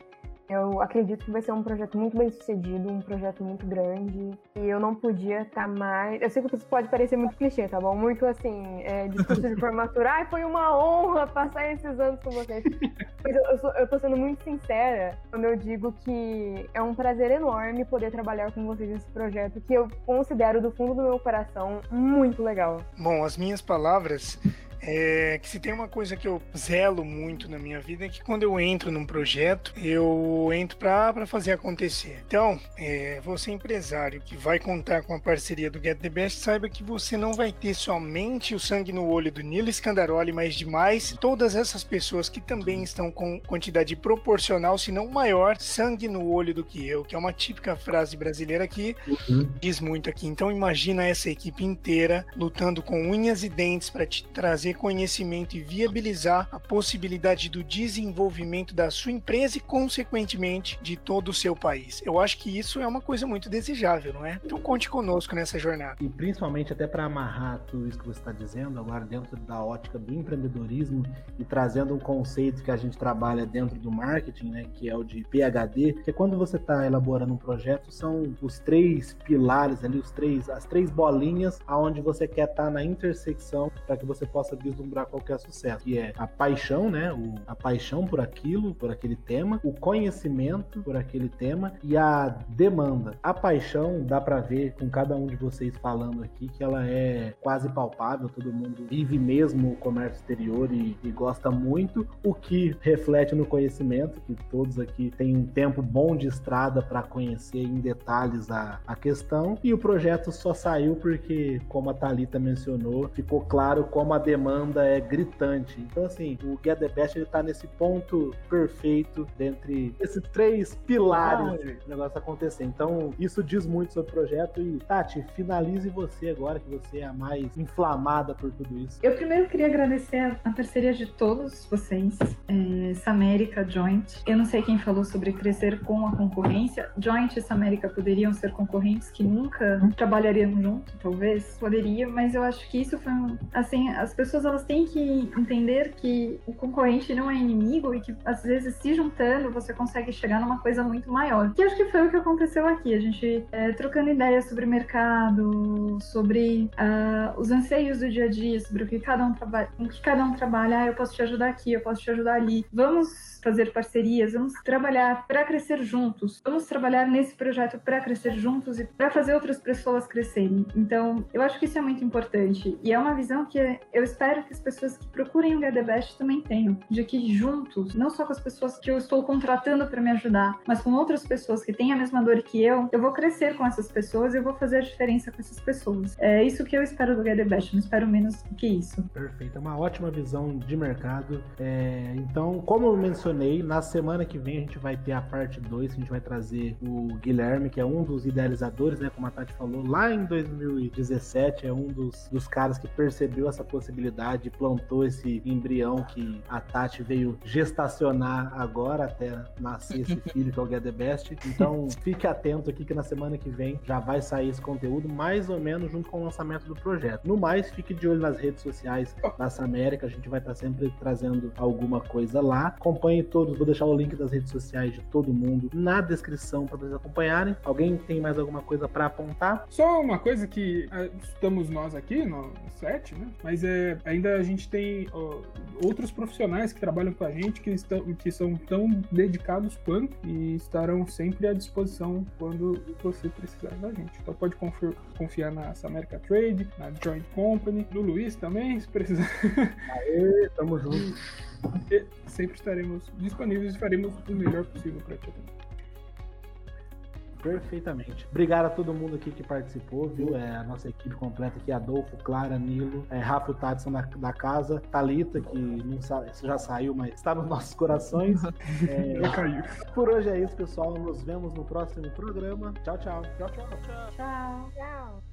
Eu acredito que vai ser um projeto muito bem sucedido, um projeto muito grande. E eu não podia estar tá mais. Eu sei que isso pode parecer muito clichê, tá bom? Muito assim, é, discurso de formatura. Ai, foi uma honra passar esses anos com vocês. *laughs* Mas eu, eu, sou, eu tô sendo muito sincera quando eu digo que é um prazer enorme poder trabalhar com vocês nesse projeto, que eu considero do fundo do meu coração muito legal. Bom, as minhas palavras é que se tem uma coisa que eu zelo muito na minha vida é que quando eu entro num projeto, eu entro para fazer acontecer. Então, é, você empresário que vai contar com a parceria do Get the Best, saiba que você não vai ter somente o sangue no olho do Nilo Scandaroli, mas demais todas essas pessoas que também estão com quantidade proporcional, se não maior, sangue no olho do que eu, que é uma típica frase brasileira que uhum. diz muito aqui. Então, imagina essa equipe inteira lutando com unhas e dentes para te trazer trazer conhecimento e viabilizar a possibilidade do desenvolvimento da sua empresa e, consequentemente, de todo o seu país. Eu acho que isso é uma coisa muito desejável, não é? Então conte conosco nessa jornada. E principalmente até para amarrar tudo isso que você está dizendo, agora dentro da ótica do empreendedorismo e trazendo um conceito que a gente trabalha dentro do marketing, né, que é o de PHD, que é quando você está elaborando um projeto, são os três pilares ali, os três, as três bolinhas aonde você quer estar tá na intersecção para que você possa vislumbrar qualquer sucesso, que é a paixão, né? O, a paixão por aquilo, por aquele tema, o conhecimento por aquele tema e a demanda. A paixão dá para ver com cada um de vocês falando aqui que ela é quase palpável, todo mundo vive mesmo o comércio exterior e, e gosta muito, o que reflete no conhecimento, que todos aqui têm um tempo bom de estrada para conhecer em detalhes a, a questão, e o projeto só saiu porque, como a Thalita mencionou, ficou claro como a demanda demanda é gritante. Então, assim, o Get the Best ele tá nesse ponto perfeito dentre esses três pilares do negócio acontecer. Então, isso diz muito sobre o projeto. E, Tati, finalize você agora, que você é a mais inflamada por tudo isso. Eu primeiro queria agradecer a parceria de todos vocês, é, Samérica, Joint. Eu não sei quem falou sobre crescer com a concorrência. Joint e Samérica poderiam ser concorrentes que nunca trabalhariam junto, talvez. Poderia, mas eu acho que isso foi, assim, as pessoas pessoas elas têm que entender que o concorrente não é inimigo e que às vezes se juntando você consegue chegar numa coisa muito maior. Que acho que foi o que aconteceu aqui. A gente é, trocando ideias sobre mercado, sobre uh, os anseios do dia a dia, sobre o que cada um trabalha, o que cada um trabalha. Ah, eu posso te ajudar aqui, eu posso te ajudar ali. Vamos fazer parcerias, vamos trabalhar para crescer juntos, vamos trabalhar nesse projeto para crescer juntos e para fazer outras pessoas crescerem. Então, eu acho que isso é muito importante e é uma visão que eu espero que as pessoas que procurem o Get the Best também tenham, de que juntos, não só com as pessoas que eu estou contratando para me ajudar, mas com outras pessoas que têm a mesma dor que eu, eu vou crescer com essas pessoas e eu vou fazer a diferença com essas pessoas. É isso que eu espero do Get the Best, não espero menos que isso. Perfeito, é uma ótima visão de mercado. É, então, como eu mencionei na semana que vem a gente vai ter a parte 2, que a gente vai trazer o Guilherme, que é um dos idealizadores, né? Como a Tati falou, lá em 2017 é um dos, dos caras que percebeu essa possibilidade plantou esse embrião que a Tati veio gestacionar agora até nascer esse *laughs* filho que é o Get the Best. Então, fique atento aqui que na semana que vem já vai sair esse conteúdo, mais ou menos junto com o lançamento do projeto. No mais, fique de olho nas redes sociais da América, a gente vai estar sempre trazendo alguma coisa lá. Acompanhe todos, vou deixar o link das redes sociais de todo mundo na descrição para vocês acompanharem. Alguém tem mais alguma coisa para apontar? Só uma coisa que ah, estamos nós aqui no set, né? Mas é, ainda a gente tem ó, outros profissionais que trabalham com a gente que, estão, que são tão dedicados quanto e estarão sempre à disposição quando você precisar da gente. Então pode confiar na America Trade, na Joint Company, no Luiz também, se precisar. Aê, tamo junto. *laughs* E sempre estaremos disponíveis e faremos o melhor possível para ti também. Perfeitamente. Obrigado a todo mundo aqui que participou, viu? É a nossa equipe completa aqui, Adolfo, Clara, Nilo, é, Rafa e Tadson da, da casa, Talita, que não sabe, já saiu, mas está nos nossos corações. *laughs* É, já caiu. Por hoje é isso, pessoal. Nos vemos no próximo programa. Tchau, tchau. Tchau, tchau. Tchau. Tchau.